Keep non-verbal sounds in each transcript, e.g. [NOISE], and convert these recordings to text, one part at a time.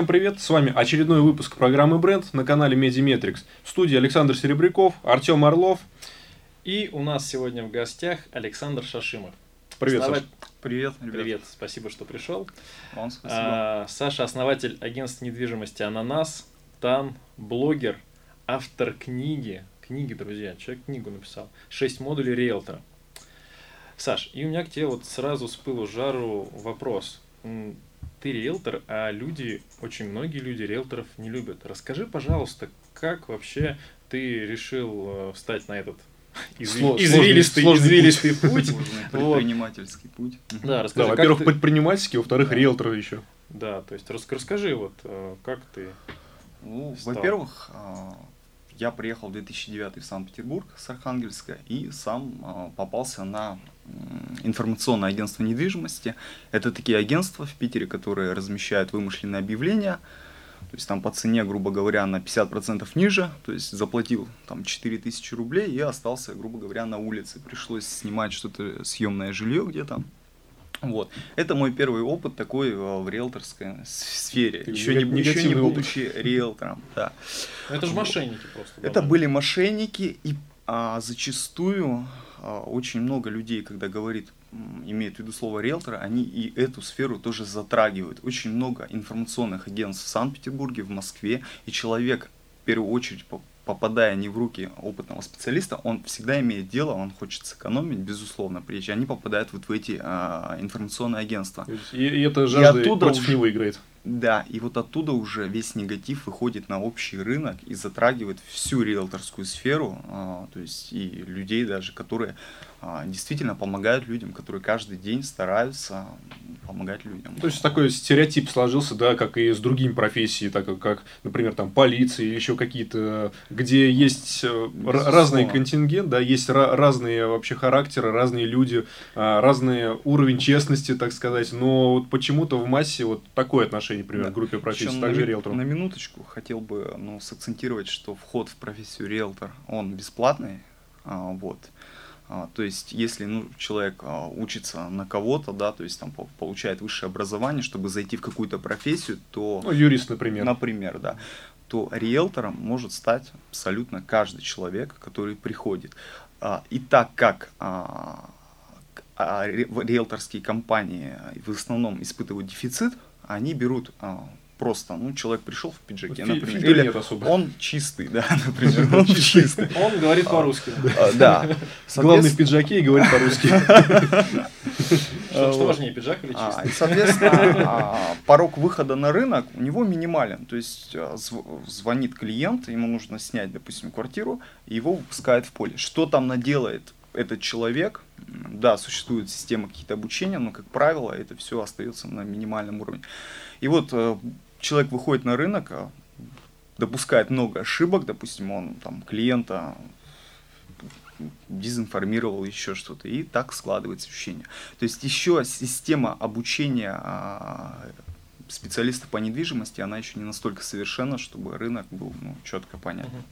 Всем привет, с вами очередной выпуск программы Бренд на канале Mediametrics. В студии Александр Серебряков, Артем Орлов. И у нас сегодня в гостях Александр Шашимов. Привет, Основа- Саш. Привет, ребят. Привет, спасибо, что пришел. Вам спасибо. А, Саша основатель агентства недвижимости Ананас, Тан, блогер, автор книги. Книги, друзья, человек книгу написал. Шесть модулей риэлтора. Саш, и у меня к тебе вот сразу с пылу жару вопрос. Ты риэлтор, а люди, очень многие люди риэлторов не любят. Расскажи, пожалуйста, как вообще ты решил э, встать на этот [LAUGHS] Сло- сложный- извилистый, сложный извилистый путь? Сложный вот. предпринимательский путь. Да, Да, расскажи, как во-первых, ты- предпринимательский, во-вторых, Да. риэлтор еще. Да, то есть рас- расскажи, вот э, как ты. Ну, Стал. во-первых, а, я приехал в 2009 в Санкт-Петербург с Архангельска и сам попался на информационное агентство недвижимости. Это такие агентства в Питере, которые размещают вымышленные объявления. То есть там по цене, грубо говоря, на 50% ниже. То есть заплатил там 4000 рублей и остался, грубо говоря, на улице. Пришлось снимать что-то съемное жилье где-то. Вот. Это мой первый опыт такой э, в риэлторской с- сфере. Ты Еще не, еще не негативный опыт. будучи риэлтором. Да. Это же мошенники просто. Это были мошенники, и а, зачастую очень много людей, когда говорит, м, имеют в виду слово риэлтора, они и эту сферу тоже затрагивают. Очень много информационных агентств в Санкт-Петербурге, в Москве, и человек, в первую очередь, по- попадая не в руки опытного специалиста, он всегда имеет дело, он хочет сэкономить, безусловно, прежде они попадают вот в эти а, информационные агентства. И, и это жажда оттуда против уже- него играет. Да, и вот оттуда уже весь негатив выходит на общий рынок и затрагивает всю риэлторскую сферу, а, то есть и людей даже, которые а, действительно помогают людям, которые каждый день стараются помогать людям. То есть такой стереотип сложился, да, как и с другими профессиями, так как, например, там полиция или еще какие-то, где есть э, Безусловно. разный контингент, да, есть ра- разные вообще характеры, разные люди, а, разный уровень честности, так сказать, но вот почему-то в массе вот такое отношение, например, Да. к группе профессий, Причем также на, риэлтору. на минуточку хотел бы ну, сакцентировать, что вход в профессию риэлтор, он бесплатный, а, вот. А, то есть, если ну, человек а, учится на кого-то, да, то есть там по- получает высшее образование, чтобы зайти в какую-то профессию, то Ну, юрист, например. например, да, то риэлтором может стать абсолютно каждый человек, который приходит. А, И так как а, а, риэлторские компании в основном испытывают дефицит, они берут а, просто, ну, человек пришел в пиджаке, Фи- например, или нет особо. он чистый, да, [LAUGHS] например, он чистый. Он говорит по-русски. [LAUGHS] А, Да. Главный в пиджаке и говорит по-русски. [LAUGHS] Что, важнее, пиджак или А, чистый? соответственно, а, порог выхода на рынок у него минимален. То есть а, зв- звонит клиент, ему нужно снять, допустим, квартиру, и его выпускают в поле. Что там наделает этот человек? Да, существует система какие-то обучения, но, как правило, это все остается на минимальном уровне. И вот э, человек выходит на рынок, а, допускает много ошибок, допустим, он там клиента дезинформировал еще что-то, и так складывается ощущение. То есть еще система обучения а, специалистов по недвижимости, она еще не настолько совершенна, чтобы рынок был ну, четко понятен. Мгм.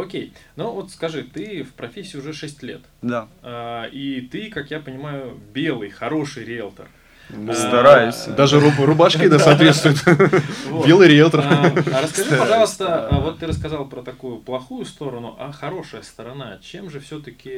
Окей. Ну вот скажи, ты в профессии уже 6 лет. Да, А, И ты, как я понимаю, белый, хороший риэлтор. Ну, стараюсь. Даже руб- рубашки, [LAUGHS] да, соответствует. [LAUGHS] Вот. Белый риэлтор. А, а расскажи, Стараюсь, пожалуйста, а вот ты рассказал про такую плохую сторону, а хорошая сторона. Чем же все-таки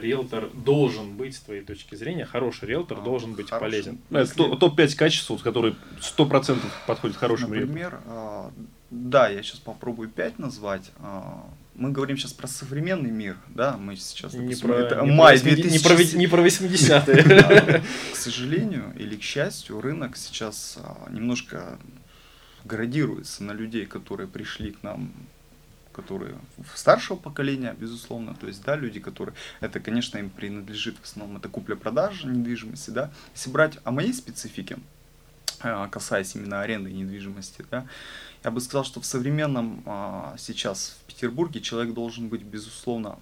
риэлтор должен быть, с твоей точки зрения, хороший риэлтор А, должен быть полезен? Ну, Это то- топ-5 качеств, которые 100% подходят хорошим риэлторам. Например, а, да, я сейчас попробую 5 назвать. А, Мы говорим сейчас про современный мир, да, мы сейчас, Не допустим, про, это не май про 80 не про 2000 не про 80-е. Да, [LAUGHS] К сожалению или к счастью, рынок сейчас а, немножко градируется на людей, которые пришли к нам которые старшего поколения, безусловно, то есть, да, люди, которые, это, конечно, им принадлежит в основном, это купля-продажа недвижимости, да, если брать о моей специфике, касаясь именно аренды недвижимости, да, я бы сказал, что в современном а, сейчас в Петербурге человек должен быть, безусловно,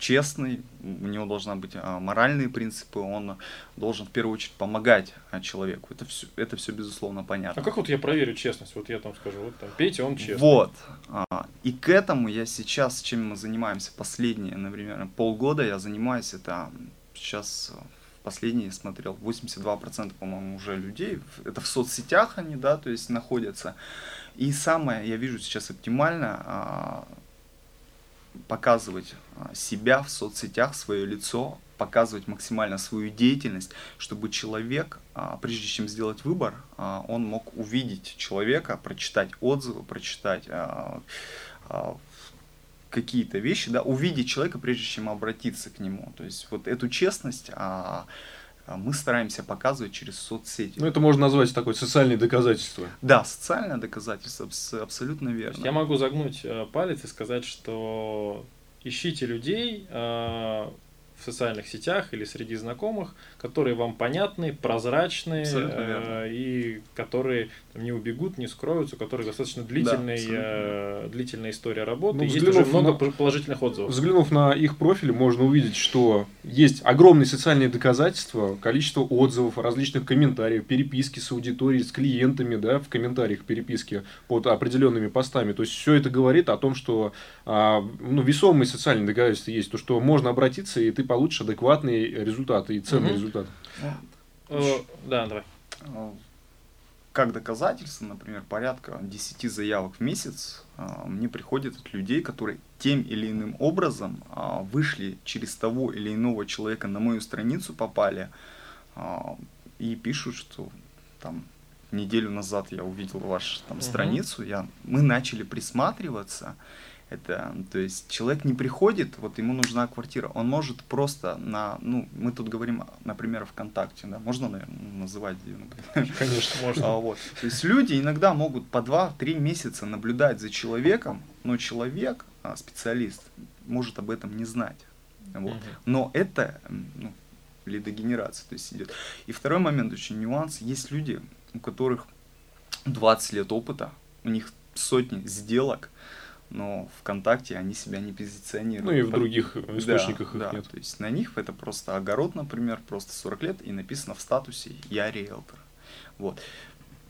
честный, у него должна быть а, моральные принципы, он должен в первую очередь помогать а, человеку. Это все, это все безусловно понятно. А как вот я проверю честность? Вот я там скажу, вот там Петя, он честный. Вот. А, И к этому я сейчас, чем мы занимаемся последние, например, полгода, я занимаюсь это сейчас последний смотрел, 82%, по-моему, уже людей, это в соцсетях они, да, то есть находятся. И самое, я вижу сейчас оптимально, а, показывать а, себя в соцсетях, свое лицо, показывать максимально свою деятельность, чтобы человек, а, прежде чем сделать выбор, он мог увидеть человека, прочитать отзывы, прочитать какие-то вещи, да, увидеть человека, прежде чем обратиться к нему. То есть вот эту честность мы стараемся показывать через соцсети. Ну, это можно назвать такое социальное доказательство. Да, социальное доказательство, абсолютно верно. Я могу загнуть э, палец и сказать, что ищите людей, э, в социальных сетях или среди знакомых, которые вам понятны, прозрачные э, и которые там, не убегут, не скроются, у которых достаточно длительный, да, э, длительная история работы. Ну, есть уже много на, положительных отзывов. Взглянув на их профили, можно увидеть, что есть огромные социальные доказательства, количество отзывов, различных комментариев, переписки с аудиторией, с клиентами, да, в комментариях переписки под определенными постами. То есть все это говорит о том, что а, ну, весомые социальные доказательства есть, то, что можно обратиться, и ты получишь адекватные результаты и ценные угу. результаты. Э, да, давай. Э, как доказательство, например, порядка 10 заявок в месяц э, мне приходит от людей, которые тем или иным образом вышли через того или иного человека на мою страницу, попали и пишут, что там неделю назад я увидел вашу там, страницу, я, мы начали присматриваться, это, то есть человек не приходит, вот ему нужна квартира, он может просто на, ну, мы тут говорим, например, ВКонтакте, да, можно, наверное, называть где, например? Конечно, [LAUGHS] можно. А, вот. То есть люди иногда могут по 2-3 месяца наблюдать за человеком, но человек, а, специалист, может об этом не знать. Вот. Угу. Но это ну, лидогенерация, то есть идет. И второй момент, очень нюанс, есть люди, у которых 20 лет опыта, у них сотни сделок, но ВКонтакте они себя не позиционируют. Ну и в других источниках да, их да. нет. То есть на них это просто огород, например, просто 40 лет, и написано в статусе «Я риэлтор». Вот.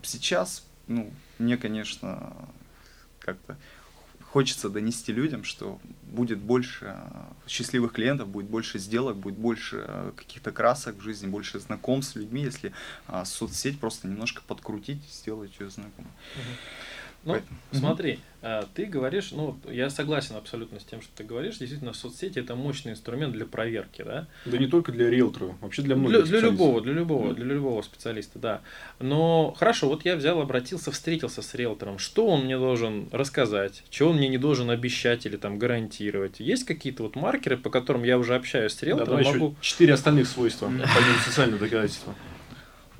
Сейчас, ну, мне, конечно, как-то хочется донести людям, что будет больше счастливых клиентов, будет больше сделок, будет больше э, каких-то красок в жизни, больше знакомств с людьми, если а, соцсеть просто немножко подкрутить, сделать ее знакомой. Uh-huh. Ну, Поэтому. смотри, mm ты говоришь, ну, я согласен абсолютно с тем, что ты говоришь. Действительно, соцсети это мощный инструмент для проверки, да? Да не только для риэлтора, вообще для многих. Для, для любого, для любого, mm для любого специалиста, да. Но хорошо, вот я взял, обратился, встретился с риэлтором. Что он мне должен рассказать? Чего он мне не должен обещать или там гарантировать? Есть какие-то вот маркеры, по которым я уже общаюсь с риэлтором? Да, могу... четыре остальных свойства, помимо социального доказательства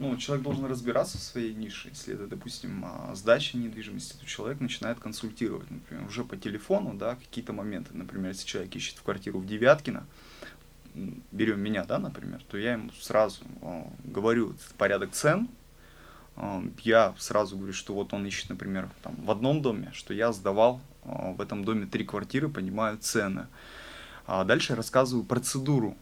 ну, человек должен разбираться в своей нише. Если это, допустим, а, сдача недвижимости, то человек начинает консультировать, например, уже по телефону, да, какие-то моменты. Например, если человек ищет в квартиру в Девяткино, берем меня, да, например, то я ему сразу э, говорю порядок цен, э, я сразу говорю, что вот он ищет, например, там, в одном доме, что я сдавал в этом доме три квартиры, понимаю цены. А дальше я рассказываю процедуру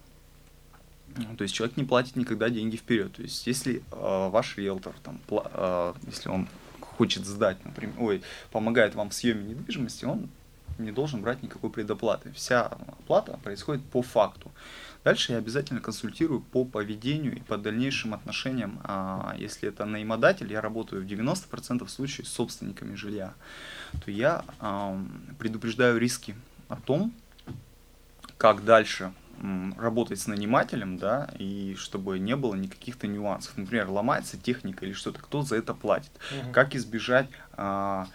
то есть человек не платит никогда деньги вперед. То есть если э, ваш риэлтор, там, э, если он хочет сдать, например, ой, помогает вам в съеме недвижимости, он не должен брать никакой предоплаты. Вся оплата происходит по факту. Дальше я обязательно консультирую по поведению и по дальнейшим отношениям. А если это наимодатель, я работаю в 90% случаев с собственниками жилья, то я а, предупреждаю риски о том, как дальше работать с нанимателем, да, и чтобы не было никаких-то нюансов. Например, ломается техника или что-то, кто за это платит. Угу. Как избежать а,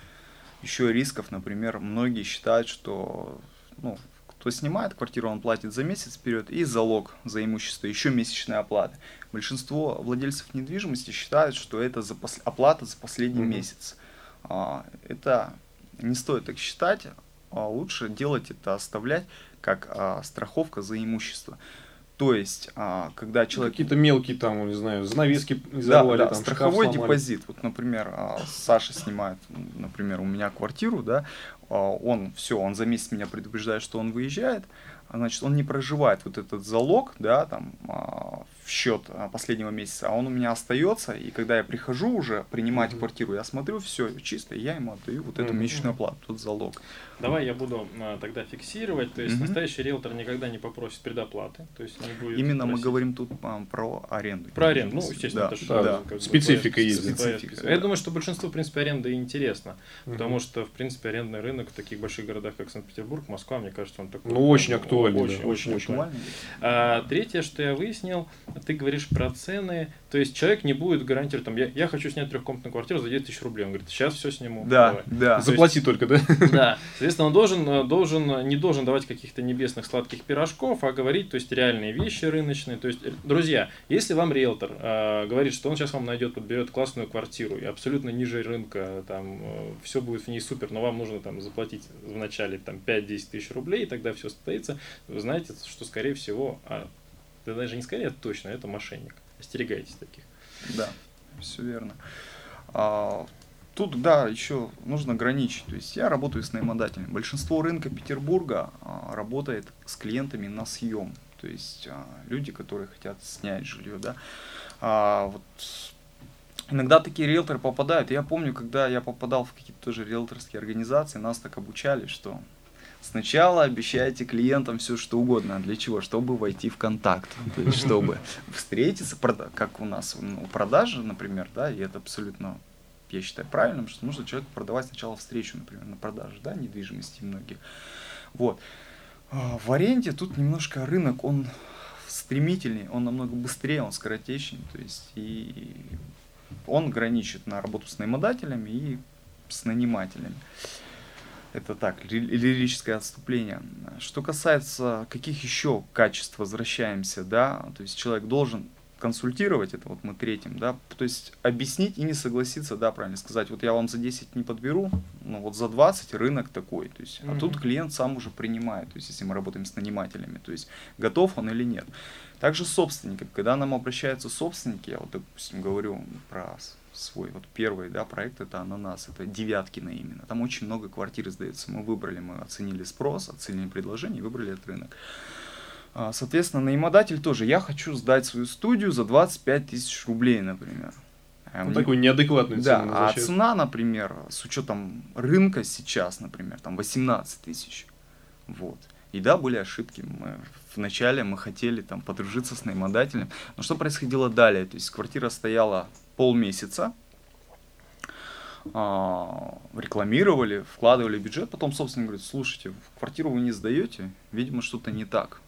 еще рисков, например, многие считают, что ну, кто снимает квартиру, он платит за месяц вперед и залог за имущество, еще месячная оплата. Большинство владельцев недвижимости считают, что это за пос... оплата за последний угу. месяц. А, это не стоит так считать, а лучше делать это, оставлять как а, страховка за имущество. То есть, а, когда человек... Какие-то мелкие там, не знаю, занавески изорвали, да, да, там, страховой депозит. Вот, например, а, Саша снимает, например, у меня квартиру, да, а, он все, он за месяц меня предупреждает, что он выезжает, а, значит, он не проживает вот этот залог, да, там, а, в счет а, последнего месяца, а он у меня остается, и когда я прихожу уже принимать Мгм. квартиру, я смотрю, все чисто, я ему отдаю вот эту Мгм. месячную оплату, тот залог. Давай я буду а, тогда фиксировать. То есть Мгм. настоящий риэлтор никогда не попросит предоплаты. То есть не будет Именно мы просить. говорим тут а, про аренду. Про аренду, ну, естественно, да, это же да. тоже как бы Специфика есть, специфика, да. Я да. думаю, что большинству, в принципе, аренда и интересна. Мгм. Потому что, в принципе, арендный рынок в таких больших городах, как Санкт-Петербург, Москва, мне кажется, он такой... Ну, очень актуальный, Очень, да, очень, очень актуальный. А, третье, что я выяснил, ты говоришь про цены, то есть человек не будет гарантировать, там, я, я хочу снять трехкомнатную квартиру за 10 тысяч рублей, он говорит, сейчас все сниму. Да, давай». да. Заплати только, да? Да, соответственно, он должен, э, должен, не должен давать каких-то небесных сладких пирожков, а говорить, то есть, реальные вещи рыночные. То есть, э, друзья, если вам риэлтор э, говорит, что он сейчас вам найдет, подберет классную квартиру и абсолютно ниже рынка, там, все будет в ней супер, но вам нужно там заплатить в начале там 5-10 тысяч рублей, и тогда все состоится, вы знаете, что, скорее всего, а, да даже не скорее, а точно, это мошенник. Остерегайтесь таких. Да, все верно. А, тут, да, еще нужно ограничить. То есть я работаю с наимодателями. Большинство рынка Петербурга а, работает с клиентами на съем. То есть а, люди, которые хотят снять жилье, да. А, вот Иногда такие риэлторы попадают. Я помню, когда я попадал в какие-то тоже риэлторские организации, нас так обучали, что сначала обещайте клиентам все что угодно. Для чего? Чтобы войти в контакт. То есть, [LAUGHS] чтобы встретиться, как у нас ну, продажи, например, да, и это абсолютно, я считаю, правильным, что нужно человеку продавать сначала встречу, например, на продаже, да, недвижимости многих. Вот. А, В аренде тут немножко рынок, он стремительнее, он намного быстрее, он скоротечнее, то есть и он граничит на работу с наимодателями и с нанимателями. Это так, ли- лирическое отступление. Что касается каких еще качеств возвращаемся, да, то есть человек должен консультировать, это вот мы третьим, да, то есть объяснить и не согласиться, да, правильно сказать, вот я вам за 10 не подберу, ну вот за 20 рынок такой, то есть, а тут клиент сам уже принимает, то есть если мы работаем с нанимателями, то есть готов он или нет. Также с собственниками, когда нам обращаются собственники, я вот, допустим, говорю про свой вот первый, да, проект, это ананас, это Девяткино именно, там очень много квартир сдается, мы выбрали, мы оценили спрос, оценили предложение выбрали этот рынок. А, Соответственно, наимодатель тоже. Я хочу сдать свою студию за 25 тысяч рублей, например. А Ну, мне- такой неадекватный да, цену а назначают. цена, например, с учетом рынка сейчас, например, там 18 тысяч. Вот. И да, были ошибки. Мы вначале мы хотели там подружиться с наимодателем. Но что происходило далее? То есть квартира стояла полмесяца, а, рекламировали, вкладывали бюджет, потом собственник говорит, слушайте, квартиру вы не сдаете, видимо, что-то не так.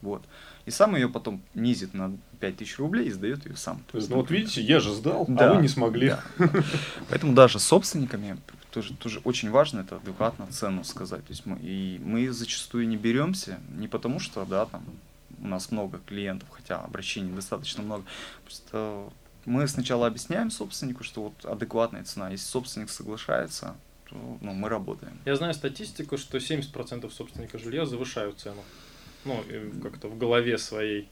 Вот. И сам ее потом низит на 5000 рублей и сдает ее сам. То есть, ну вот видите, я же сдал, Да, а вы не смогли. да. Поэтому даже с собственниками тоже, тоже очень важно это адекватно цену сказать. То есть мы, и мы зачастую не беремся, не потому что, да, там у нас много клиентов, хотя обращений достаточно много. Просто мы сначала объясняем собственнику, что вот адекватная цена. Если собственник соглашается, то ну, мы работаем. Я знаю статистику, что 70% собственника жилья завышают цену. Ну, как-то в голове своей.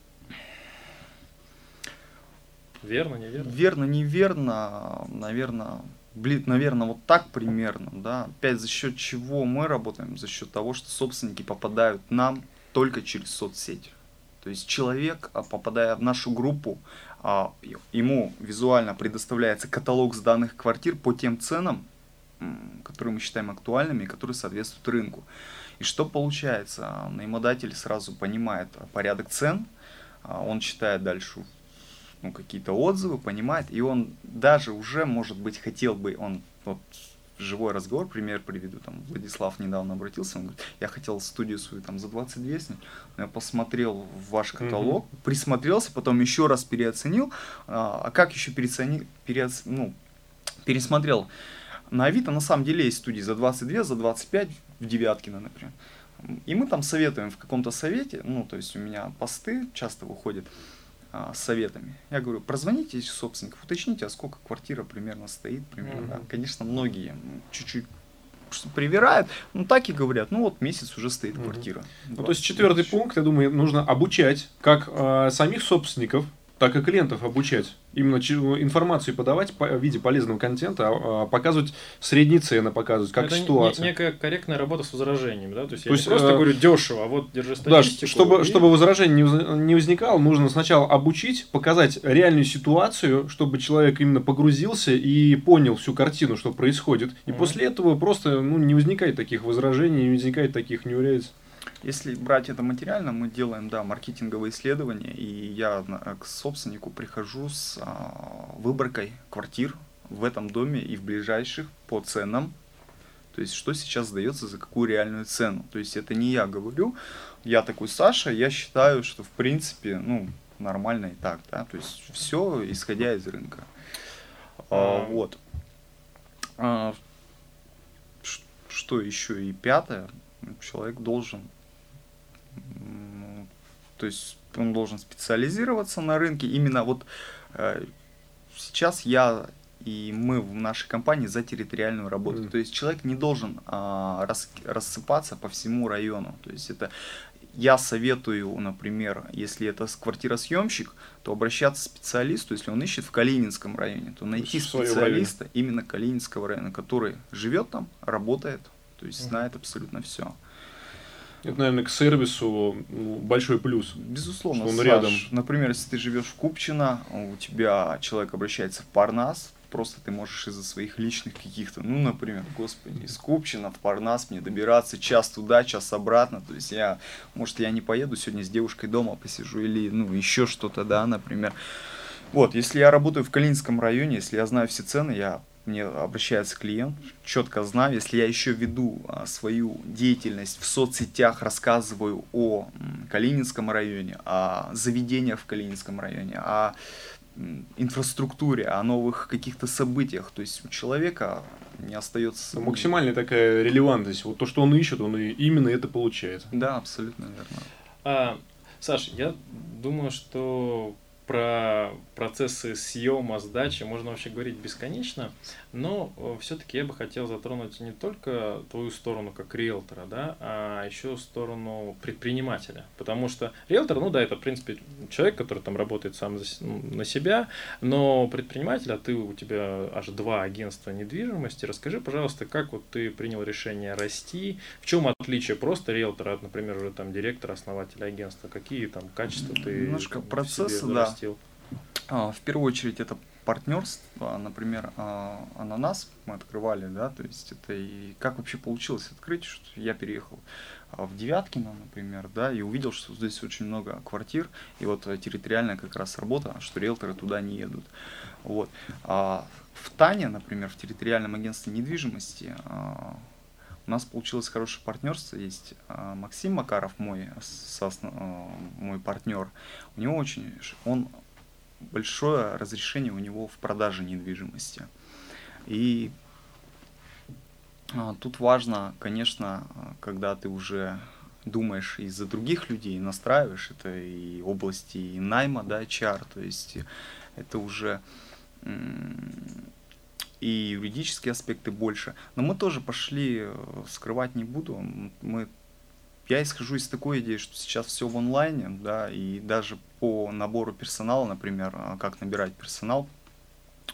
Верно, неверно? Верно, неверно, наверное, бли, наверное, вот так примерно, да. Опять за счет чего мы работаем? За счет того, что собственники попадают нам только через соцсети. То есть человек, а, попадая в нашу группу, ему визуально предоставляется каталог с данных квартир по тем ценам, которые мы считаем актуальными и которые соответствуют рынку. И что получается? А, Наимодатель сразу понимает а, порядок цен, а, он читает дальше ну, какие-то отзывы, понимает, и он даже уже, может быть, хотел бы, он вот живой разговор, пример приведу, там, Владислав недавно обратился, он говорит, я хотел студию свою там за 22 снять, но я посмотрел в ваш каталог, присмотрелся, потом еще раз переоценил, а, а как еще переоценил, переоц... ну, пересмотрел, на Авито. На самом деле есть студии за 22, за 25 в Девяткино, например. И мы там советуем в каком-то совете, ну, то есть у меня посты часто выходят а, с советами. Я говорю, прозвоните собственников, уточните, а сколько квартира примерно стоит, примерно. да. Мгм. Конечно, многие чуть-чуть привирают, ну так и говорят, ну вот месяц уже стоит Мгм. квартира. Ну, то есть 20 четвертый тысяч. пункт, я думаю, нужно обучать как э, самих собственников так и клиентов обучать. Именно информацию подавать по- в виде полезного контента, а, а, показывать средние цены, показывать, как это ситуация. некая корректная работа с возражениями, да? То есть, То я есть, просто э, говорю дешево, а вот держи Да, статистику. чтобы, и- чтобы возражений не, не возникало, нужно сначала обучить, показать реальную ситуацию, чтобы человек именно погрузился и понял всю картину, что происходит. И Мгм. после этого просто ну, не возникает таких возражений, не возникает таких неурядиц. Если брать это материально, мы делаем, да, маркетинговые исследования, и я на- к собственнику прихожу с а, выборкой квартир в этом доме и в ближайших по ценам. То есть, что сейчас сдается за какую реальную цену. То есть, это не я говорю, я такой Саша, я считаю, что в принципе, ну, нормально и так, да. То есть, все исходя из рынка. А, А. вот. А, что еще и пятое, человек должен, то есть он должен специализироваться на рынке. Именно вот э, сейчас я и мы в нашей компании за территориальную работу. Мгм. То есть человек не должен а, рас- рассыпаться по всему району. То есть это я советую, например, если это квартиросъемщик, то обращаться к специалисту, если он ищет в Калининском районе, то найти своем специалиста именно Калининского района, который живет там, работает, то есть Мгм. знает абсолютно все. Это, наверное, к сервису ну, большой плюс. Безусловно, Что он Саш, рядом. Например, если ты живешь в Купчино, у тебя человек обращается в Парнас, просто ты можешь из-за своих личных каких-то, ну, например, господи, из Купчино в Парнас мне добираться час туда, час обратно, то есть я, может, я не поеду сегодня с девушкой дома посижу или, ну, еще что-то, да, например. Вот, если я работаю в Калининском районе, если я знаю все цены, я мне обращается клиент, четко знаю, если я еще веду а, свою деятельность в соцсетях, рассказываю о Калининском районе, о заведениях в Калининском районе, о инфраструктуре, о новых каких-то событиях, то есть у человека не остается... Ну, Максимальная такая релевантность. Вот то, что он ищет, он и именно это получает. Да, абсолютно верно. А, Саш, я думаю, что про процессы съема, сдачи можно вообще говорить бесконечно, но все-таки я бы хотел затронуть не только твою сторону как риэлтора, да, а еще сторону предпринимателя. Потому что риэлтор, ну да, это, в принципе, человек, который там работает сам за на себя, но предприниматель, а ты, у тебя аж два агентства недвижимости, расскажи, пожалуйста, как вот ты принял решение расти, в чем отличие просто риэлтора от, например, уже там директора, основателя агентства, какие там качества ты Немножко себе да. Зарастил? А, В первую очередь это партнерство, например, а, ананас мы открывали, да, то есть это и как вообще получилось открыть, что я переехал а, в Девяткино, например, да, и увидел, что здесь очень много квартир, и вот э, территориальная как раз работа, что риэлторы туда не едут. Вот. В Тане, например, в территориальном агентстве недвижимости у нас получилось хорошее партнерство. Есть а, Максим Макаров, мой, соосно- а, мой партнер. У него очень, он большое разрешение у него в продаже недвижимости. И а, тут важно, конечно, когда ты уже думаешь и за других людей, настраиваешь, это и области и найма, да, HR, то есть это уже и юридические аспекты больше. Но мы тоже пошли, э, скрывать не буду, мы я исхожу из такой идеи, что сейчас все в онлайне, да, и даже по набору персонала, например, а, как набирать персонал,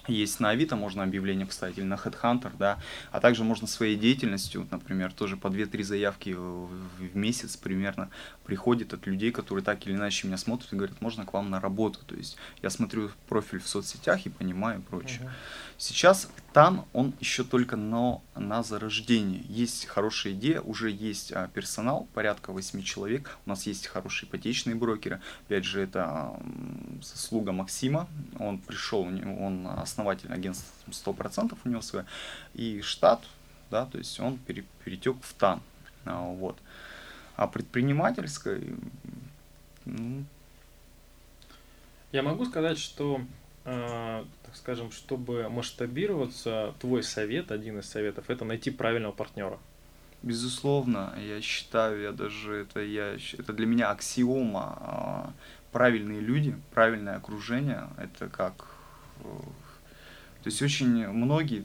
есть на Авито, можно объявление поставить, или на Headhunter, да, а также можно своей деятельностью, например, тоже по 2-3 заявки в месяц примерно приходит от людей, которые так или иначе меня смотрят и говорят, можно к вам на работу, то есть я смотрю профиль в соцсетях и понимаю и прочее. Мгм. Сейчас там он еще только на, на зарождении. Есть хорошая идея, уже есть а, персонал, порядка 8 человек. У нас есть хорошие ипотечные брокеры. Опять же, это м, заслуга Максима. Он пришел, он основатель агентства 100% у него свое. И штат, да, то есть он пере- перетек в ТАН. А, вот. А предпринимательской, ну, Я могу сказать, что, э, так скажем, чтобы масштабироваться, твой совет, один из советов, это найти правильного партнера. Безусловно, я считаю, я даже это я это для меня аксиома. а, Правильные люди, правильное окружение, это как э, То есть очень многие,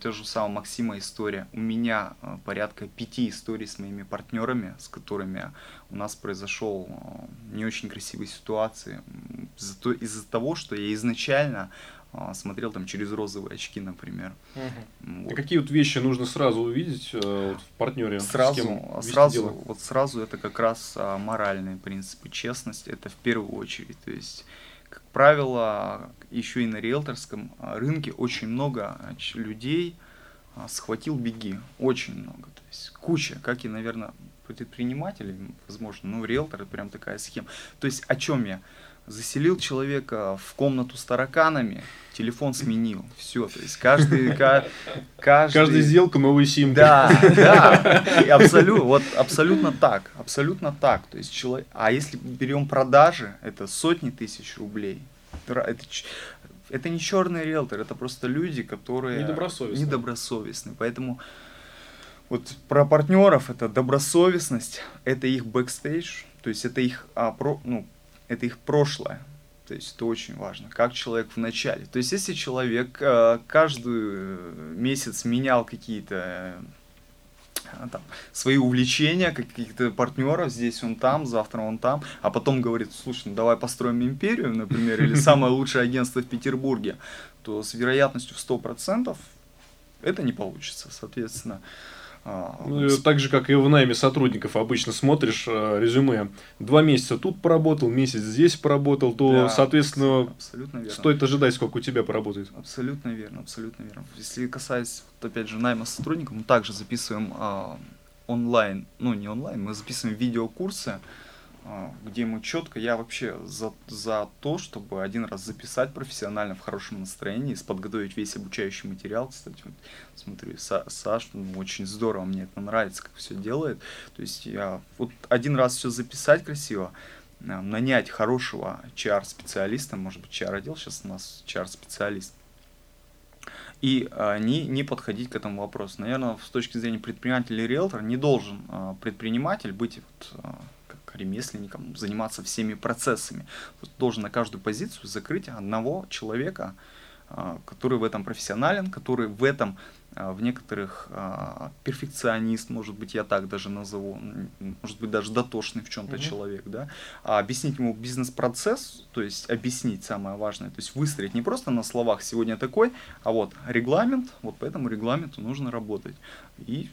та же самая Максима история, у меня э, порядка пяти историй с моими партнерами, с которыми у нас произошел э, не очень красивые ситуации, из-за из того, что я изначально а, смотрел там через розовые очки, например. Угу. Вот. А какие вот вещи нужно сразу увидеть э, вот, в партнере? Сразу, сразу, вот сразу это как раз а, моральные принципы, честность, это в первую очередь. То есть, как правило, еще и на риэлторском а, рынке очень много людей а, схватил беги, очень много. То есть куча, как и, наверное, предпринимателей, возможно, ну, риэлтор это прям такая схема. То есть о чем я? Заселил человека в комнату с тараканами, телефон сменил. Все, то есть каждый... каждый... Каждая сделка новый сим. Да, да, абсолютно, вот абсолютно так, абсолютно так. То есть человек... А если берем продажи, это сотни тысяч рублей. Это, это не черный риэлтор, это просто люди, которые... Недобросовестные. Недобросовестные. Поэтому вот про партнеров это добросовестность, это их бэкстейдж, то есть это их а, про, ну, это их прошлое. То есть это очень важно, как человек в начале. То есть если человек э, каждый месяц менял какие-то э, там, свои увлечения, каких-то партнеров, здесь он там, завтра он там, а потом говорит, слушай, ну давай построим империю, например, или [LAUGHS] самое лучшее агентство в Петербурге, то с вероятностью в 100% это не получится, соответственно. А, ну, так же, как и в найме сотрудников, обычно смотришь э, резюме. Два месяца тут поработал, месяц здесь поработал, то, да, соответственно, стоит ожидать, сколько у тебя поработает. Абсолютно верно, абсолютно верно. Если касаясь, вот, опять же, найма сотрудников, мы также записываем а, онлайн, ну не онлайн, мы записываем видеокурсы, где мы четко, я вообще за, за то, чтобы один раз записать профессионально в хорошем настроении, подготовить весь обучающий материал, кстати, вот, смотрю, Са, Саш, ну, очень здорово, мне это нравится, как все делает, то есть я вот один раз все записать красиво, а, нанять хорошего HR-специалиста, может быть, HR-отдел сейчас у нас HR-специалист, и а, не, не подходить к этому вопросу. Наверное, с точки зрения предпринимателя и риэлтора не должен а, предприниматель быть вот, а, ремесленником, заниматься всеми процессами. Должен на каждую позицию закрыть одного человека, а, который в этом профессионален, который в этом а, в некоторых а, перфекционист, может быть, я так даже назову, может быть, даже дотошный в чем-то mm-hmm. человек, да, а объяснить ему бизнес-процесс, то есть объяснить самое важное, то есть выстроить не просто на словах сегодня такой, а вот регламент, вот по этому регламенту нужно работать и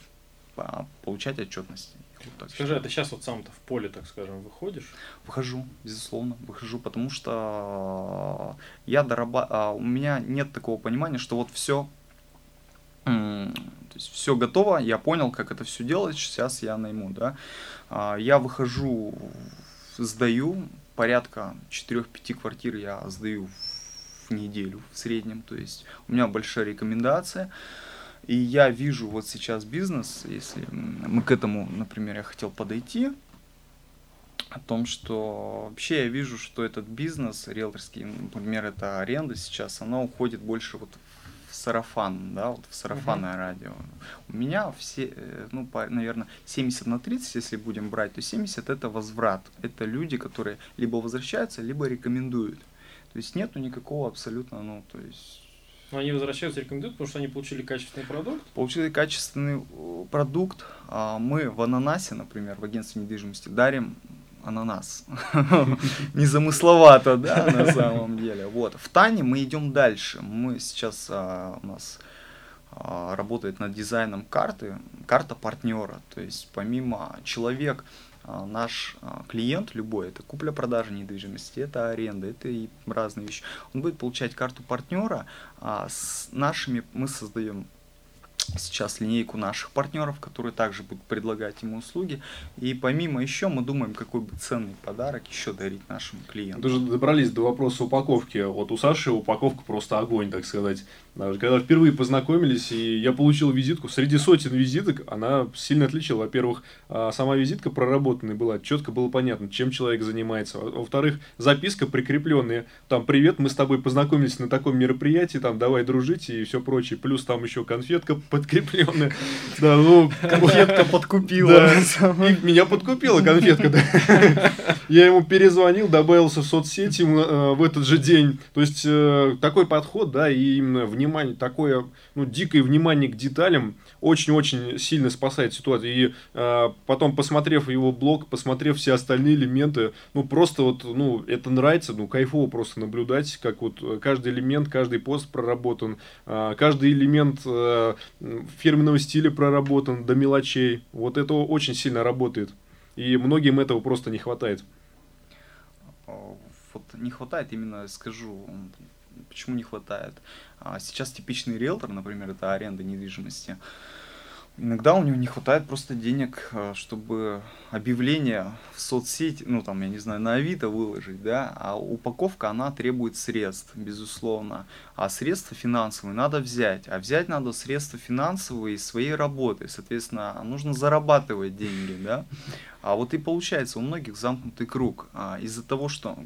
получать отчетность. Так Скажи, а ты сейчас вот сам-то в поле, так скажем, выходишь? Выхожу, безусловно, выхожу, потому что я дорабатываю, у меня нет такого понимания, что вот все, то есть все готово, я понял, как это все делать, сейчас я найму, да. А, я выхожу, сдаю, порядка 4-5 квартир я сдаю в неделю в среднем, то есть у меня большая рекомендация. И я вижу вот сейчас бизнес, если мы к этому, например, я хотел подойти, о том, что вообще я вижу, что этот бизнес риэлторский, например, это аренда сейчас, она уходит больше вот в сарафан, да, вот в сарафанное uh-huh. радио. У меня все, э, ну, по, наверное, 70 на 30, если будем брать, то 70 это возврат. Это люди, которые либо возвращаются, либо рекомендуют. То есть нету никакого абсолютно, ну, то есть но они возвращаются, рекомендуют, потому что они получили качественный продукт? Получили качественный э, продукт. А мы в ананасе, например, в агентстве недвижимости дарим ананас. [LAUGHS] Незамысловато, да, на самом деле. Вот. В Тане мы идем дальше. Мы сейчас а, у нас а, работает над дизайном карты, карта партнера. То есть помимо человек, наш а, клиент любой, это купля-продажа недвижимости, это аренда, это и разные вещи, он будет получать карту партнера, а с нашими мы создаем сейчас линейку наших партнеров, которые также будут предлагать ему услуги. И помимо еще мы думаем, какой бы ценный подарок еще дарить нашим клиентам. Даже добрались до вопроса упаковки. Вот у Саши упаковка просто огонь, так сказать. Когда впервые познакомились, и я получил визитку, среди сотен визиток она сильно отличила. Во-первых, а, сама визитка проработанная была, четко было понятно, чем человек занимается. Во-вторых, записка прикрепленная. Там, привет, мы с тобой познакомились на таком мероприятии, там, давай дружить и все прочее. Плюс там еще конфетка подкрепленная. [LAUGHS] Да, ну, Конфетка подкупила. [LAUGHS] Меня подкупила конфетка, да. [LAUGHS] Я ему перезвонил, добавился в соцсети э, в этот же день. То есть, э, такой подход, да, и именно внимание, такое, ну, дикое внимание к деталям очень-очень сильно спасает ситуацию. И э, потом, посмотрев его блог, посмотрев все остальные элементы, ну, просто вот, ну, это нравится, ну, кайфово просто наблюдать, как вот каждый элемент, каждый пост проработан, э, каждый элемент э, фирменного стиля проработан до мелочей. Вот это очень сильно работает. И многим этого просто не хватает. Вот не хватает, именно скажу, почему не хватает. А сейчас типичный риэлтор, например, это аренда недвижимости. Иногда у него не хватает просто денег, а, чтобы объявление в соцсети, ну там, я не знаю, на Авито выложить, да, а упаковка, она требует средств, безусловно. А средства финансовые надо взять, а взять надо средства финансовые из своей работы, соответственно, нужно зарабатывать деньги, да. А вот и получается у многих замкнутый круг. А из-за того, что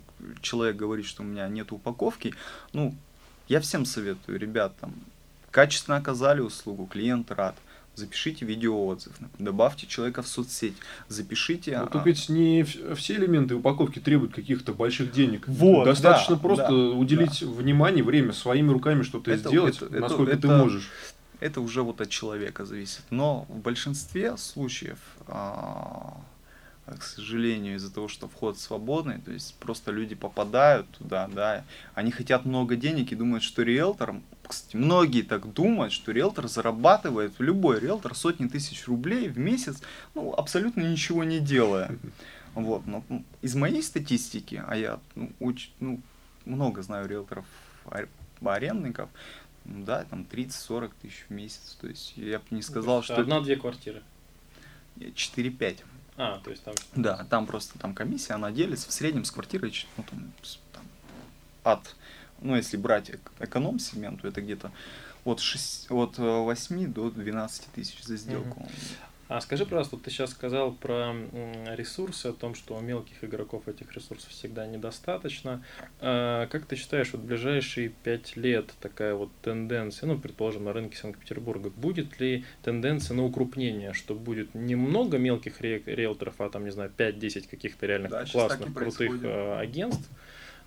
человек говорит, что у меня нет упаковки, ну, я всем советую, ребят, там, качественно оказали услугу, клиент рад – запишите видеоотзыв, добавьте человека в соцсеть, запишите... Но только ведь не все элементы упаковки требуют каких-то больших денег. Вот, Достаточно да, просто да, уделить да. внимание, время, своими руками что-то это, сделать, это, насколько это, ты можешь. Это уже вот от человека зависит. Но в большинстве случаев а, к сожалению, из-за того, что вход свободный, то есть просто люди попадают туда, да, они хотят много денег и думают, что риэлтор, кстати, многие так думают, что риэлтор зарабатывает, любой риэлтор сотни тысяч рублей в месяц, ну, абсолютно ничего не делая. Вот, но из моей статистики, а я ну, очень, ну, много знаю риэлторов, арендников, да, там 30-40 тысяч в месяц, то есть я бы не сказал, что... Одна-две квартиры. 4-5. А, то есть там... Да, там просто там комиссия, она делится в среднем с квартирой, ну, там, там, от, ну, если брать эконом-сегмент, то это где-то от, 6, от 8 до 12 тысяч за сделку. Угу. А скажи, пожалуйста, ты сейчас сказал про ресурсы, о том, что у мелких игроков этих ресурсов всегда недостаточно. А как ты считаешь, вот в ближайшие пять лет такая вот тенденция, ну, предположим, на рынке Санкт-Петербурга, будет ли тенденция на укрупнение, что будет немного мелких ре- риэлторов, а там, не знаю, 5-10 каких-то реальных да, классных, крутых э, агентств?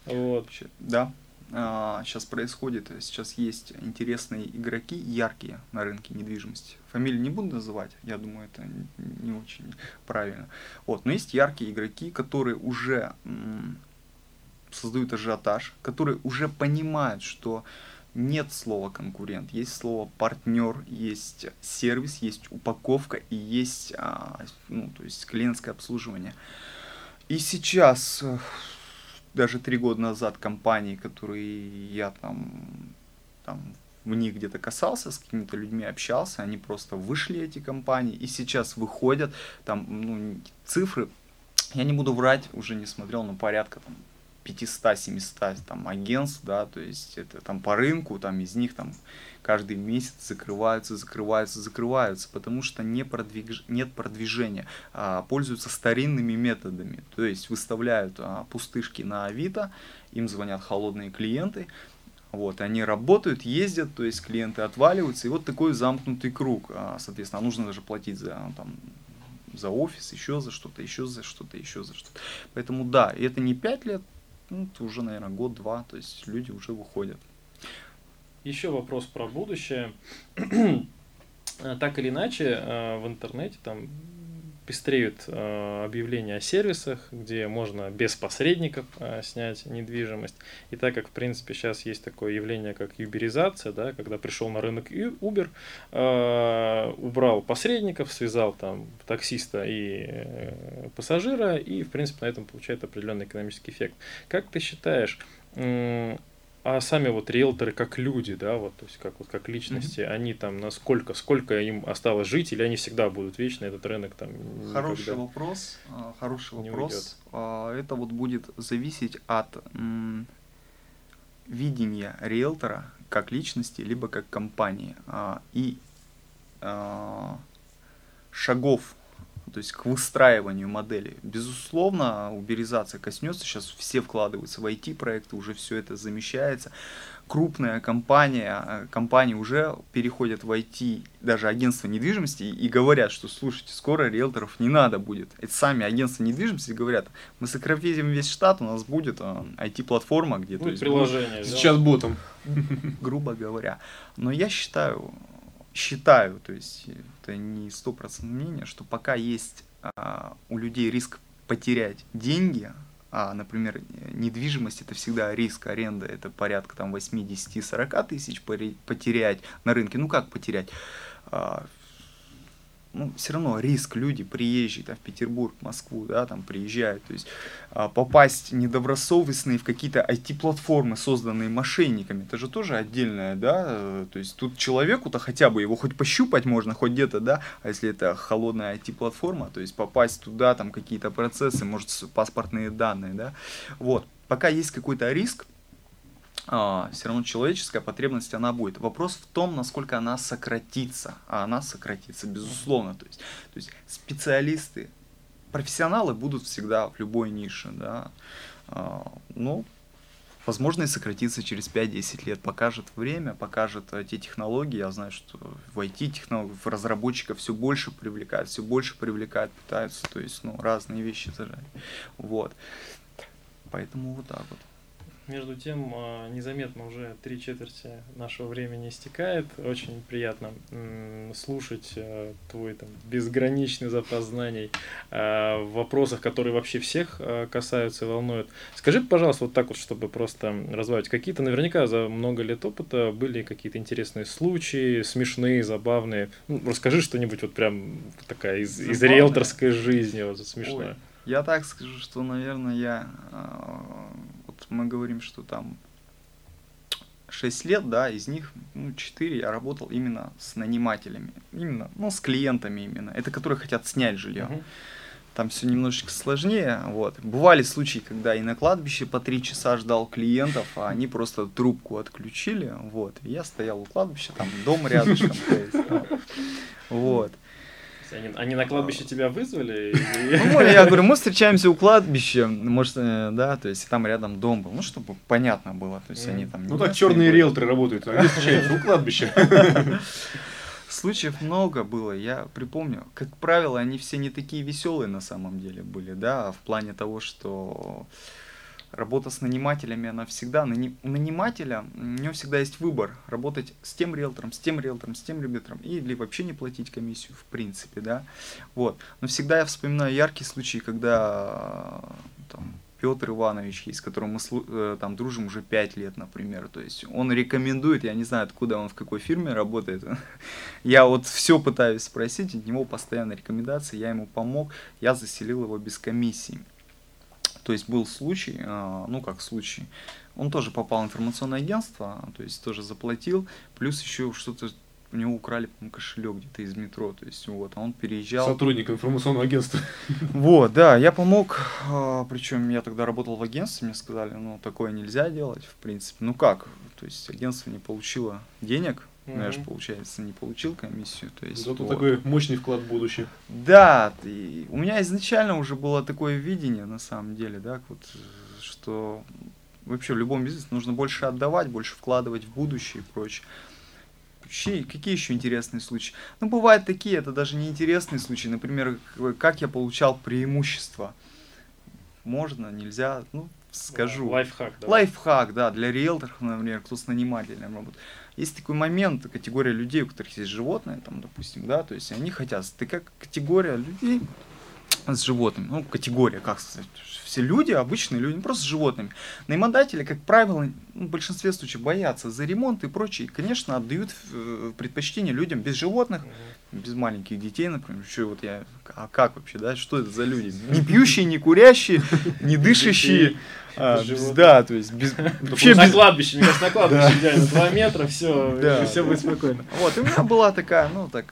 Вот. Да, сейчас а, происходит. Сейчас есть интересные игроки, яркие на рынке недвижимости. Фамилии не буду называть, я думаю, это не очень правильно. Вот, но есть яркие игроки, которые уже создают ажиотаж, которые уже понимают, что нет слова конкурент, есть слово партнер, есть сервис, есть упаковка и есть, а, ну, то есть клиентское обслуживание. И сейчас даже три года назад компании, которые я там, там в них где-то касался, с какими-то людьми общался, они просто вышли эти компании и сейчас выходят, там, ну, цифры, я не буду врать, уже не смотрел, но порядка там 500-700 там агентств, да, то есть это там по рынку, там из них там каждый месяц закрываются, закрываются, закрываются, потому что не продвиж... нет продвижения, а пользуются старинными методами, то есть выставляют а, пустышки на Авито, им звонят холодные клиенты, вот, они работают, ездят, то есть клиенты отваливаются, и вот такой замкнутый круг, а, соответственно, нужно даже платить за там, за офис, еще за что-то, еще за что-то, еще за что-то. Поэтому да, это не 5 лет, ну, уже, наверное, год-два, то есть люди уже выходят. Еще вопрос про будущее. [CLEARS THROAT] так или иначе, э, в интернете там пестреют э, объявления о сервисах, где можно без посредников э, снять недвижимость. И так как, в принципе, сейчас есть такое явление, как юберизация, да, когда пришел на рынок Uber, убрал посредников, связал там таксиста и пассажира, и, в принципе, на этом получает определенный экономический эффект. Как ты считаешь, а сами вот риэлторы как люди, да, вот, то есть как вот как личности, mm-hmm. они там насколько, сколько им осталось жить, или они всегда будут вечно этот рынок там. Хороший вопрос, а, хороший вопрос. Уйдет. А, это вот будет зависеть от м, видения риэлтора как личности, либо как компании а, и шагов, то есть к выстраиванию модели. Безусловно, уберизация коснется, сейчас все вкладываются в IT-проекты, уже все это замещается. Крупная компания, э, компании уже переходят в IT, даже агентство недвижимости, и говорят, что, слушайте, скоро риэлторов не надо будет. Это сами агентства недвижимости говорят, мы сократим весь штат, у нас будет IT-платформа, где... Ну, приложение. Сейчас ботом. Грубо говоря. Но я считаю, считаю, то есть это не стопроцентное мнение, что пока есть а, у людей риск потерять деньги, а, например, недвижимость это всегда риск аренды, это порядка там 80-40 тысяч потерять на рынке. Ну как потерять? А, ну, все равно риск, люди приезжие да, в Петербург, Москву, да, там приезжают, то есть а, попасть недобросовестные в какие-то IT-платформы, созданные мошенниками, это же тоже отдельное, да, то есть тут человеку-то хотя бы его хоть пощупать можно, хоть где-то, да, а если это холодная IT-платформа, то есть попасть туда, там какие-то процессы, может, паспортные данные, да, вот, пока есть какой-то риск, все равно человеческая потребность она будет. Вопрос в том, насколько она сократится. А она сократится, безусловно. То есть, то есть специалисты, профессионалы будут всегда в любой нише. Да? А, ну, возможно, и сократится через 5-10 лет. Покажет время, покажет э, те технологии. Я знаю, что в IT-технологиях, в разработчиков все больше привлекают, все больше привлекают, пытаются, то есть, ну, разные вещи зажать. Вот. Поэтому вот так вот. Между тем, а, незаметно уже три четверти нашего времени истекает. Очень приятно слушать а, твой там, безграничный запас знаний а, в вопросах, которые вообще всех касаются и волнуют. Скажи, пожалуйста, вот так вот, чтобы просто развивать. Какие-то наверняка за много лет опыта были какие-то интересные случаи, смешные, забавные. Ну, расскажи что-нибудь вот прям такая из, из риэлторской жизни, вот смешное. Ой, я так скажу, что, наверное, я мы говорим, что там 6 лет, да, из них ну, 4 я работал именно с нанимателями, именно, ну, с клиентами именно, это которые хотят снять жилье. Там все немножечко сложнее, вот. Бывали случаи, когда и на кладбище по три часа ждал клиентов, а они просто трубку отключили, вот. И я стоял у кладбища, там дом рядышком, [LAUGHS] вот. Они, они на кладбище тебя вызвали? [LAUGHS] Ну, [LAUGHS] я говорю, мы встречаемся у кладбища, может, э, да, то есть там рядом дом был, ну, чтобы понятно было, то есть они там... Ну, так черные риэлторы работают, они встречаются у кладбища. [LAUGHS] Случаев много было, я припомню. Как правило, они все не такие веселые на самом деле были, да, в плане того, что работа с нанимателями, она всегда, у нанимателя, у него всегда есть выбор, работать с тем риэлтором, с тем риэлтором, с тем риэлтором, или вообще не платить комиссию, в принципе, да, вот. Но всегда я вспоминаю яркие случаи, когда там, Петр Иванович есть, с которым мы э, там дружим уже 5 лет, например. То есть он рекомендует, я не знаю, откуда он, в какой фирме работает. [LAUGHS] я вот все пытаюсь спросить, от него постоянно рекомендации, я ему помог, я заселил его без комиссии. То есть был случай, а, ну как случай, он тоже попал в информационное агентство, то есть тоже заплатил, плюс еще что-то у него украли, по кошелек где-то из метро, то есть вот, а он переезжал. Сотрудник информационного агентства. [LAUGHS] Вот, да, я помог, а, причем я тогда работал в агентстве, мне сказали, ну, такое нельзя делать, в принципе. Ну как, то есть агентство не получило денег, Mm-hmm. Я же, получается, не получил комиссию. То есть, Зато вот. такой мощный вклад в будущее. Да, и у меня изначально уже было такое видение, на самом деле, да, вот, что вообще в любом бизнесе нужно больше отдавать, больше вкладывать в будущее и прочее. Какие, какие еще интересные случаи? Ну, бывают такие, это даже не интересные случаи. Например, как я получал преимущество. Можно, нельзя, ну, скажу. Лайфхак, да. Лайфхак, да, для риэлторов, например, кто с нанимателем работает есть такой момент, категория людей, у которых есть животные, там, допустим, да, то есть они хотят, ты как категория людей с животными, ну, категория, как сказать, все люди, обычные люди, просто с животными. Наимодатели, как правило, ну, в большинстве случаев боятся за ремонт и прочее. И, конечно, отдают э, предпочтение людям без животных, без маленьких детей, например. Что вот я, а как вообще, да, что это за люди? [LAUGHS] Не пьющие, не курящие, не дышащие. А, да, то есть без, вообще на без... кладбище, мне кажется, на [LAUGHS] кладбище идеально, два метра, все, все будет спокойно. Вот, и у меня была такая, ну, так,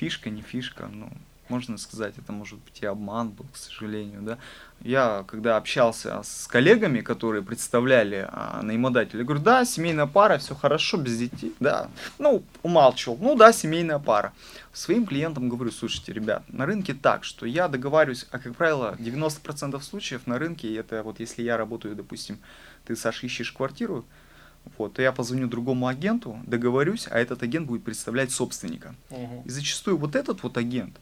фишка, не фишка, ну, можно сказать, это может быть и обман был, к сожалению, да. Я, когда общался с коллегами, которые представляли а, наимодателя, я говорю, да, семейная пара, все хорошо, без детей, да. Ну, умалчивал, ну да, семейная пара. Своим клиентам говорю, слушайте, ребят, на рынке так, что я договариваюсь, а, как правило, 90% случаев на рынке, это вот если я работаю, допустим, ты, Саша, ищешь квартиру, вот, то я позвоню другому агенту, договорюсь, а этот агент будет представлять собственника. Мгм. И зачастую вот этот вот агент,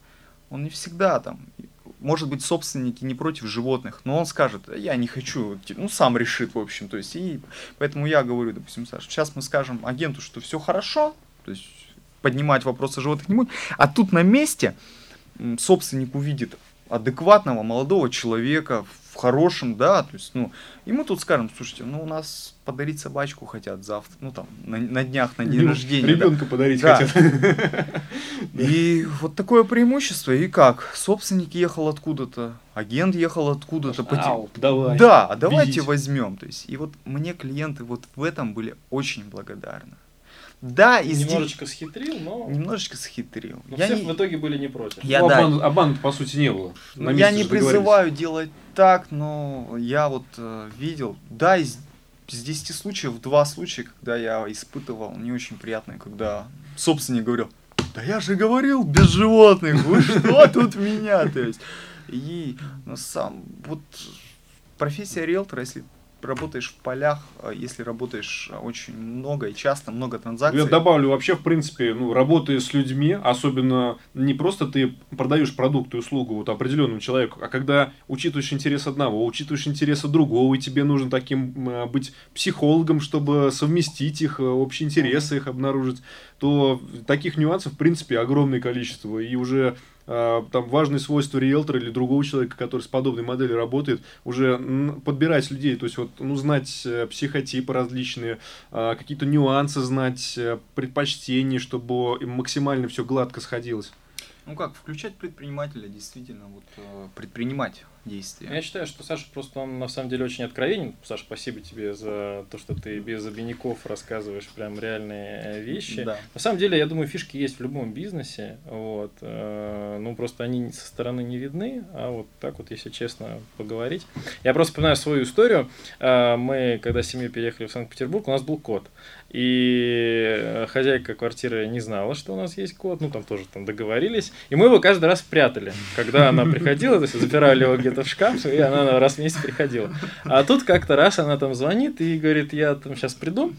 он не всегда там, может быть, собственники не против животных, но он скажет, я не хочу, ти- ну, сам решит, в общем, то есть, и поэтому я говорю, допустим, Саша, сейчас мы скажем агенту, что все хорошо, то есть, поднимать вопросы животных не будет, а тут на месте собственник увидит адекватного молодого человека в хорошем, да, то есть, ну, и мы тут скажем, слушайте, ну, у нас подарить собачку хотят завтра, ну, там, на, на днях, на день рождения. да. Ребенка подарить Да. хотят. [LAUGHS] И вот такое преимущество. И как? Собственник ехал откуда-то, агент ехал откуда-то. Ау. Давай. Да, а давайте возьмем. То есть, и вот мне клиенты вот в этом были очень благодарны. Да, и здесь Немножечко схитрил, но, немножечко схитрил. но Я все не, в итоге были не против. Я- Ну, да. обман- обмана, по сути, не было. ну, На я не призываю делать так, но я вот э, видел, да, из, из 10 случаев, два случая, когда я испытывал не очень приятное, когда собственник говорил, да я же говорил без животных, вы [LAUGHS] что тут меня, то есть. И ну, сам, вот профессия риэлтора, если работаешь в полях, а если работаешь а, очень много и часто, много транзакций. Я добавлю, вообще, в принципе, ну, работая с людьми, особенно не просто ты продаешь продукт и услугу вот определенному человеку, а когда учитываешь интерес одного, учитываешь интересы другого, и тебе нужно таким м, быть психологом, чтобы совместить их, э, общие интересы их обнаружить, то таких нюансов, в принципе, огромное количество. И уже э, там важные свойства риэлтора или другого человека, который с подобной моделью работает, уже подбирать людей, то есть вот, ну, знать э, психотипы различные, а, какие-то нюансы знать, э, предпочтения, чтобы им максимально все гладко сходилось. Ну как, включать предпринимателя, действительно, вот э, предпринимать действия. Я считаю, что Саша просто он на самом деле очень откровенен. Саша, спасибо тебе за то, что ты без обиняков рассказываешь прям реальные э, вещи. Да. На самом деле, я думаю, фишки есть в любом бизнесе. Вот. э, Ну, просто они со стороны не видны, а вот так вот, если честно поговорить. Я просто вспоминаю свою историю. Мы, когда с семьей переехали в Санкт-Петербург, у нас был кот. И э, хозяйка квартиры не знала, что у нас есть кот. Ну, там тоже там договорились. И мы его каждый раз прятали. Когда она приходила, то есть запирали его где-то в шкаф, и она раз в месяц приходила. А тут как-то раз она там звонит и говорит, я там сейчас приду.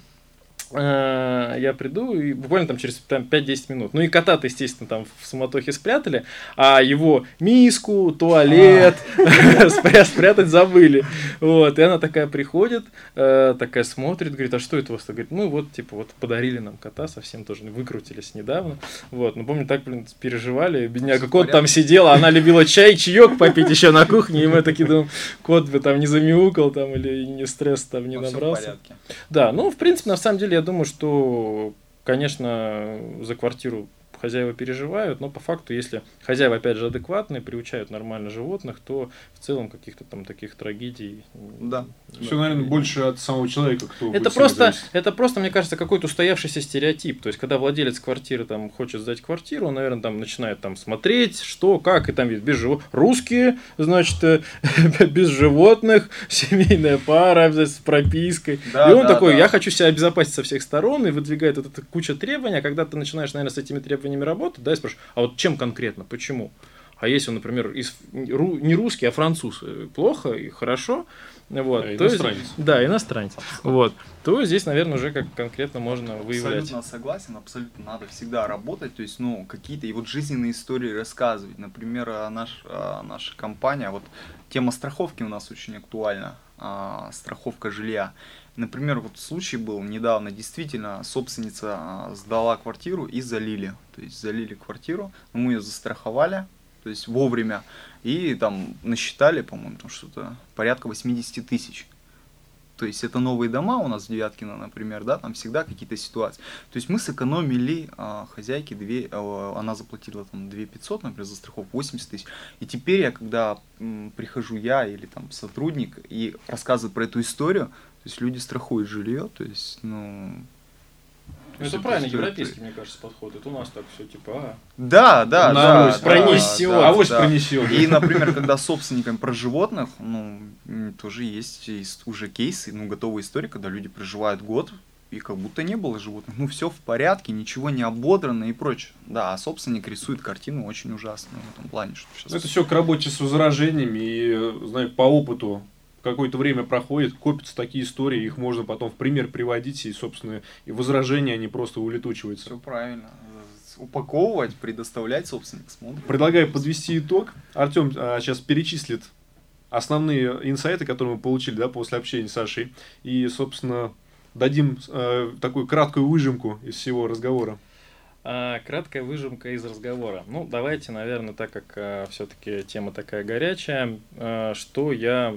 Э, Я приду и буквально там через там, 5-10 минут. Ну и кота-то, естественно, там в суматохе спрятали, а его миску, туалет [LAUGHS] спря- спрятать забыли. Вот, и она такая приходит, э, такая смотрит, говорит, а что это у вас? Говорит, ну вот, типа, вот подарили нам кота, совсем тоже выкрутились недавно. Вот, ну помню, так, блин, переживали, бедняга, кот там порядке. сидел, а она любила чай, чаек попить еще на кухне, и мы такие думаем, кот бы там не замяукал там или не стресс там не набрался. Да, ну, в принципе, на самом деле, я думаю, что, конечно, за квартиру хозяева переживают, но по факту, если хозяева, опять же, адекватные, приучают нормально животных, то в целом каких-то там таких трагедий... Да. Все, наверное, больше от самого человека, кто Это просто, это просто, мне кажется, какой-то устоявшийся стереотип. То есть, когда владелец квартиры там хочет сдать квартиру, он, наверное, там начинает там смотреть, что, как, и там видит [LAUGHS] без животных. Русские, значит, без животных, семейная пара с пропиской. Да, и он да, такой, да. я хочу себя обезопасить со всех сторон, и выдвигает вот эта куча требований, а когда ты начинаешь, наверное, с этими требованиями работать, да, и спрашиваешь, а вот чем конкретно, почему? А если он, например, из, ру- не русский, а француз, плохо и хорошо, вот, Да, то есть- иностранец. да, иностранец. Вот. То здесь, наверное, уже как конкретно можно выявлять. Абсолютно согласен, абсолютно надо всегда работать, то есть, ну, какие-то и вот жизненные истории рассказывать. Например, а, наш, а, наша компания, вот тема страховки у нас очень актуальна, а, страховка жилья. Например, вот случай был недавно, действительно, собственница а, сдала квартиру и залили. То есть залили квартиру, мы ее застраховали, то есть вовремя, и там насчитали, по-моему, там что-то порядка 80 тысяч. То есть это новые дома у нас в Девяткино, например, да, там всегда какие-то ситуации. То есть мы сэкономили а, хозяйке, две, а, она заплатила там 2 500, например, за страховку 80 тысяч. И теперь я, когда м, прихожу я или там сотрудник и рассказываю про эту историю, то есть люди страхуют жилье, то есть, ну, Ну, это правильно, европейский, мне кажется, подход. Это у нас так все типа, а, Да, да, На да. авось да, пронесет. да, Авось да. пронесет. И, например, когда собственниками про животных, ну, тоже есть уже кейсы, ну, готовые истории, когда люди проживают год, и как будто не было животных. Ну, все в порядке, ничего не ободрано и прочее. Да, а собственник рисует картину очень ужасную в этом плане, что сейчас... Ну, Это все к работе с возражениями, и, э, знаю, по опыту какое-то время проходит, копятся такие истории, их можно потом в пример приводить, и, собственно, и возражения, они просто улетучиваются. Все правильно. Упаковывать, предоставлять собственник смотрит. Предлагаю подвести итог. Артем сейчас перечислит основные инсайты, которые мы получили да, после общения с Сашей, и, собственно, дадим э, такую краткую выжимку из всего разговора. А, краткая выжимка из разговора. Ну, давайте, наверное, так как все-таки тема такая горячая, а, что я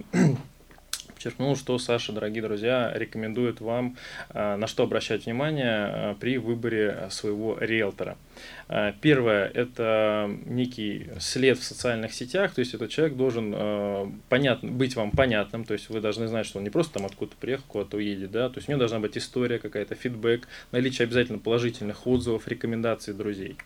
подчеркнул, что Саша, дорогие друзья, рекомендует вам а, на что обращать внимание а, при выборе своего риэлтора. А, Первое – это некий след в социальных сетях, то есть этот человек должен понятно, быть вам понятным, то есть вы должны знать, что он не просто там откуда-то приехал, куда-то уедет, да, то есть у него должна быть история какая-то, фидбэк, наличие обязательно положительных отзывов, рекомендаций друзей.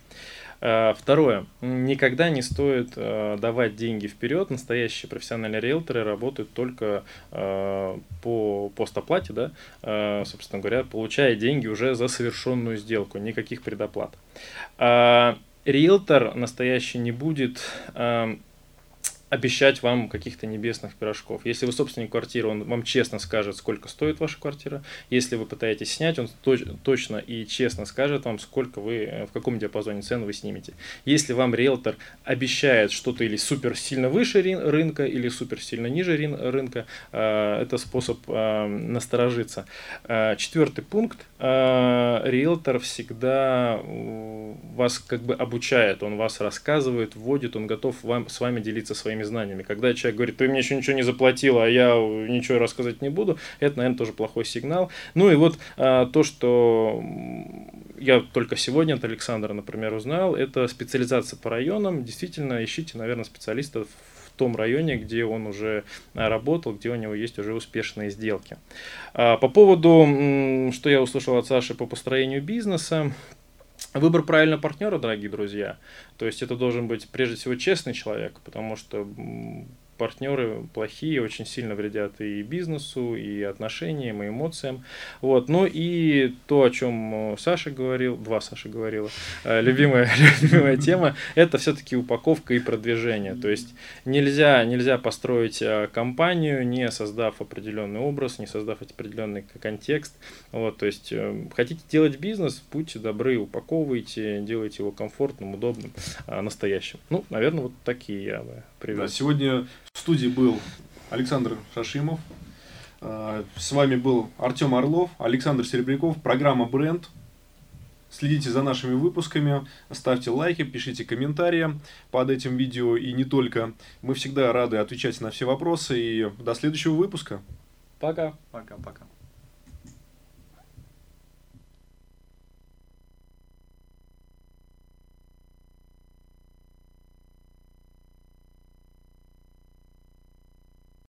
А, Второе. Никогда не стоит э, давать деньги вперед. Настоящие профессиональные риэлторы работают только э, по постоплате, да, э, собственно говоря, получая деньги уже за совершенную сделку, никаких предоплат. Риэлтор настоящий не будет э, обещать вам каких-то небесных пирожков. Если вы собственник квартиры, он вам честно скажет, сколько стоит ваша квартира. Если вы пытаетесь снять, он точ- точно и честно скажет вам, сколько вы, э, в каком диапазоне цен вы снимете. Если вам риэлтор обещает что-то или супер сильно выше рынка, или супер сильно ниже рынка, э, это способ э, насторожиться. Четвертый пункт. Риэлтор всегда вас как бы обучает, он вас рассказывает, вводит, он готов вам, с вами делиться своими знаниями. Когда человек говорит, ты мне еще ничего не заплатил, а я ничего рассказать не буду, это, наверное, тоже плохой сигнал. Ну и вот а, то, что я только сегодня от Александра, например, узнал, это специализация по районам. Действительно, ищите, наверное, специалистов в том районе, где он уже а, работал, где у него есть уже успешные сделки. А, По поводу, что я услышал от Саши по построению бизнеса, Выбор правильного партнера, дорогие друзья. То есть это должен быть прежде всего честный человек, потому что партнеры плохие очень сильно вредят и бизнесу, и отношениям, и эмоциям. Вот. Ну и то, о чем э, Саша говорил, два Саша говорила, э, любимая, [LAUGHS] любимая тема, это все-таки упаковка и продвижение. То есть нельзя, нельзя построить э, компанию, не создав определенный образ, не создав определенный контекст. Вот, то есть хотите делать бизнес, будьте добры, упаковывайте, делайте его комфортным, удобным, настоящим. Ну, наверное, вот такие я бы Да, привел. сегодня в студии был Александр Шашимов. А, С вами был Артем Орлов, Александр Серебряков, программа «Бренд». Следите за нашими выпусками, ставьте лайки, пишите комментарии под этим видео и не только. Мы всегда рады отвечать на все вопросы и до следующего выпуска. Пока. Пока-пока.